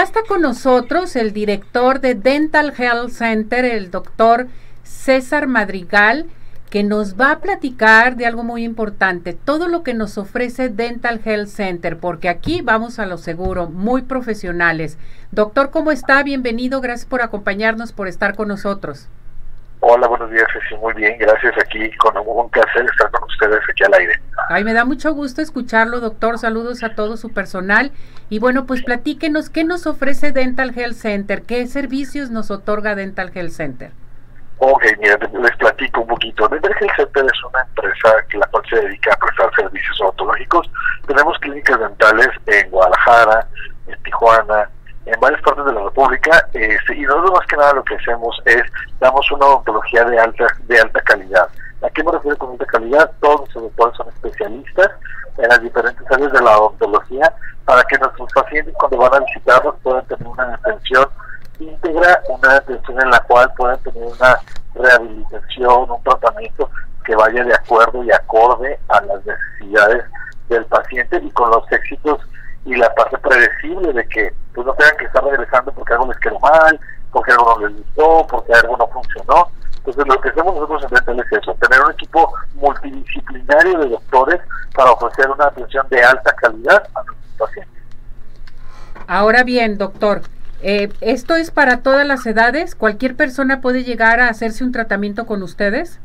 ya está con nosotros el director de Dental Health Center, el doctor César Madrigal, que nos va a platicar de algo muy importante, todo lo que nos ofrece Dental Health Center, porque aquí vamos a lo seguro, muy profesionales. Doctor, ¿cómo está? Bienvenido, gracias por acompañarnos, por estar con nosotros. Hola, buenos días, sí, muy bien, gracias aquí, con un placer estar con ustedes aquí al aire. Ay, me da mucho gusto escucharlo, doctor, saludos a todo su personal. Y bueno, pues platíquenos, ¿qué nos ofrece Dental Health Center? ¿Qué servicios nos otorga Dental Health Center? Ok, mira, les platico un poquito. Dental Health Center es una empresa que la cual se dedica a prestar servicios odontológicos. Tenemos clínicas dentales en Guadalajara, en Tijuana, en varias partes de la República este, y nosotros más que nada lo que hacemos es damos una odontología de alta de alta calidad. ¿A qué me refiero con alta calidad? Todos los doctores son especialistas en las diferentes áreas de la odontología para que nuestros pacientes cuando van a visitarnos puedan tener una atención íntegra, una atención en la cual puedan tener una rehabilitación, un tratamiento que vaya de acuerdo y acorde a las necesidades del paciente y con los éxitos y la parte predecible de que pues no tengan que estar regresando porque algo les quedó mal, porque algo no les gustó, porque algo no funcionó. Entonces lo que hacemos nosotros en Dental es eso, tener un equipo multidisciplinario de doctores para ofrecer una atención de alta calidad a nuestros pacientes. Ahora bien, doctor, eh, ¿esto es para todas las edades? ¿Cualquier persona puede llegar a hacerse un tratamiento con ustedes?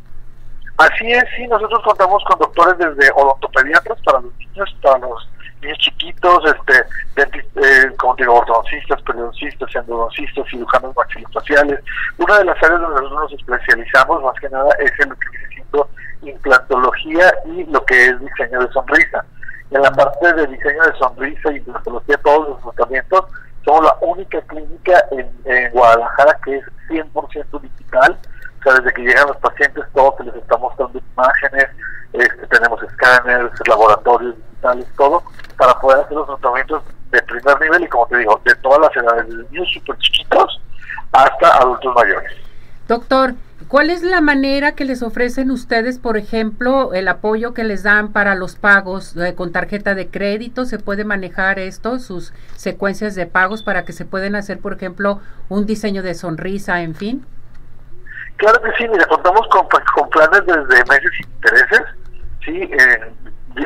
Así es, sí, nosotros contamos con doctores desde odontopediatras para los niños, para los niños chiquitos, este, eh, como digo, ortodoncistas, periodoncistas, endodoncistas, cirujanos maxilofaciales. Una de las áreas donde nosotros nos especializamos más que nada es en lo que viene siendo implantología y lo que es diseño de sonrisa. En la parte de diseño de sonrisa y implantología, todos los tratamientos, somos la única clínica en, Guadalajara que es 100% digital. O sea, desde que llegan los pacientes, todos se les está mostrando imágenes, este, tenemos escáneres, laboratorios digitales, todo, para poder hacer los tratamientos de primer nivel y como te digo, de todas las edades, desde niños súper chiquitos hasta adultos mayores. Doctor, ¿cuál es la manera que les ofrecen ustedes, por ejemplo, el apoyo que les dan para los pagos eh, con tarjeta de crédito? ¿Se puede manejar esto, sus secuencias de pagos para que se pueden hacer, por ejemplo, un diseño de sonrisa, en fin? Claro que sí, mira, contamos con, con planes desde meses intereses, sí, eh,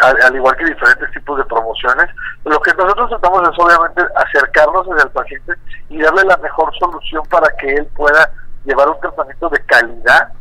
al, igual que diferentes tipos de promociones. Lo que nosotros tratamos es obviamente acercarnos al paciente y darle la mejor solución para que él pueda llevar un tratamiento de calidad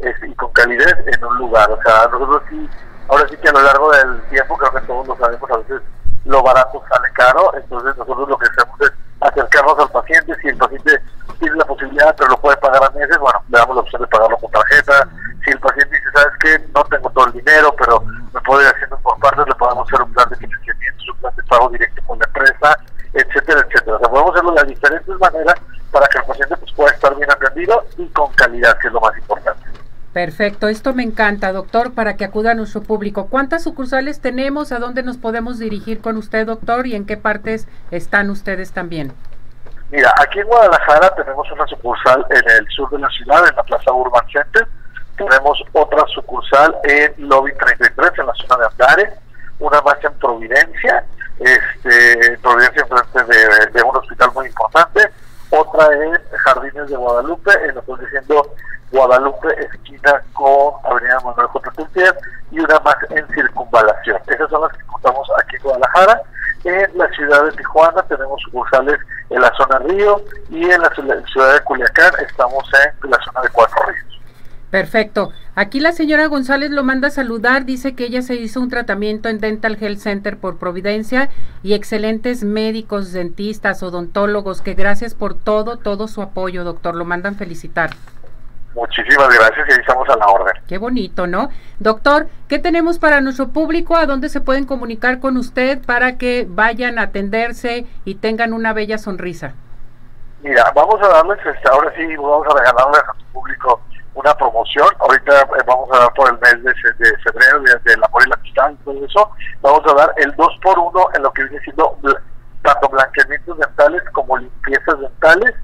y con calidez en un lugar. O sea, nosotros sí, ahora sí que a lo largo del tiempo, creo que todos lo sabemos, a veces lo barato sale caro, entonces nosotros lo que hacemos es acercarnos al paciente, si el paciente tiene la posibilidad pero lo puede pagar a meses, bueno, le damos la opción de pagarlo con tarjeta, si el paciente dice, ¿sabes qué? No tengo todo el dinero, pero me puedo ir haciendo por partes, le podemos hacer un plan de financiamiento, un plan de pago directo con la empresa, etcétera, etcétera. O sea, podemos hacerlo de diferentes maneras para que el paciente pues, pueda estar bien atendido y con calidad, que es lo más importante. Perfecto, esto me encanta, doctor, para que acuda a nuestro público. ¿Cuántas sucursales tenemos? ¿A dónde nos podemos dirigir con usted, doctor? ¿Y en qué partes están ustedes también? Mira, aquí en Guadalajara tenemos una sucursal en el sur de la ciudad, en la Plaza Urban Center. Tenemos otra sucursal en Lobby 33, en la zona de Andares. Una más en Providencia, este, Providencia enfrente de, de un hospital muy importante otra en Jardines de Guadalupe, en lo que estoy diciendo Guadalupe, esquina con Avenida Manuel J. y una más en Circunvalación. Esas son las que contamos aquí en Guadalajara. En la ciudad de Tijuana tenemos sucursales en la zona Río y en la ciudad de Culiacán estamos en la zona de Cuatro Ríos. Perfecto. Aquí la señora González lo manda a saludar, dice que ella se hizo un tratamiento en Dental Health Center por Providencia y excelentes médicos, dentistas, odontólogos, que gracias por todo, todo su apoyo, doctor. Lo mandan felicitar. Muchísimas gracias y ahí estamos a la orden. Qué bonito, ¿no? Doctor, ¿qué tenemos para nuestro público? ¿A dónde se pueden comunicar con usted para que vayan a atenderse y tengan una bella sonrisa? Mira, vamos a darles, este, ahora sí, vamos a regalarles a nuestro público una promoción. Ahorita eh, vamos a dar por el mes de, febrero, de, la amor y la amistad y todo eso. Vamos a dar el 2 por 1 en lo que viene siendo tanto blanqueamientos dentales como limpiezas dentales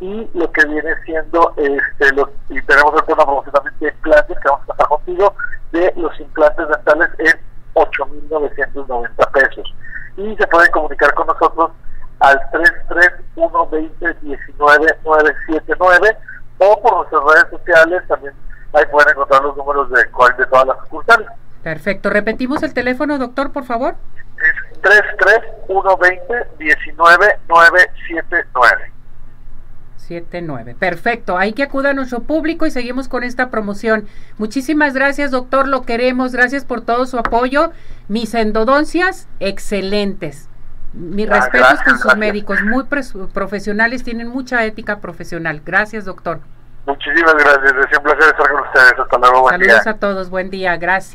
y lo que viene siendo este los y tenemos una promoción también de implantes que vamos a pasar contigo de los implantes dentales en 8.990 pesos y se pueden comunicar con nosotros al 33 120-19-979 o por nuestras redes sociales también ahí pueden encontrar los números de, de todas las sucursales. Perfecto. ¿Repetimos el teléfono, doctor, por favor? Es 33-120-19-979. 79. Perfecto. Hay que acuda a nuestro público y seguimos con esta promoción. Muchísimas gracias, doctor. Lo queremos. Gracias por todo su apoyo. Mis endodoncias, excelentes. Mis ah, respetos con sus médicos, muy profesionales, tienen mucha ética profesional. Gracias, doctor. Muchísimas gracias. Es un placer estar con ustedes. Hasta luego. Saludos a todos. Buen día. Gracias.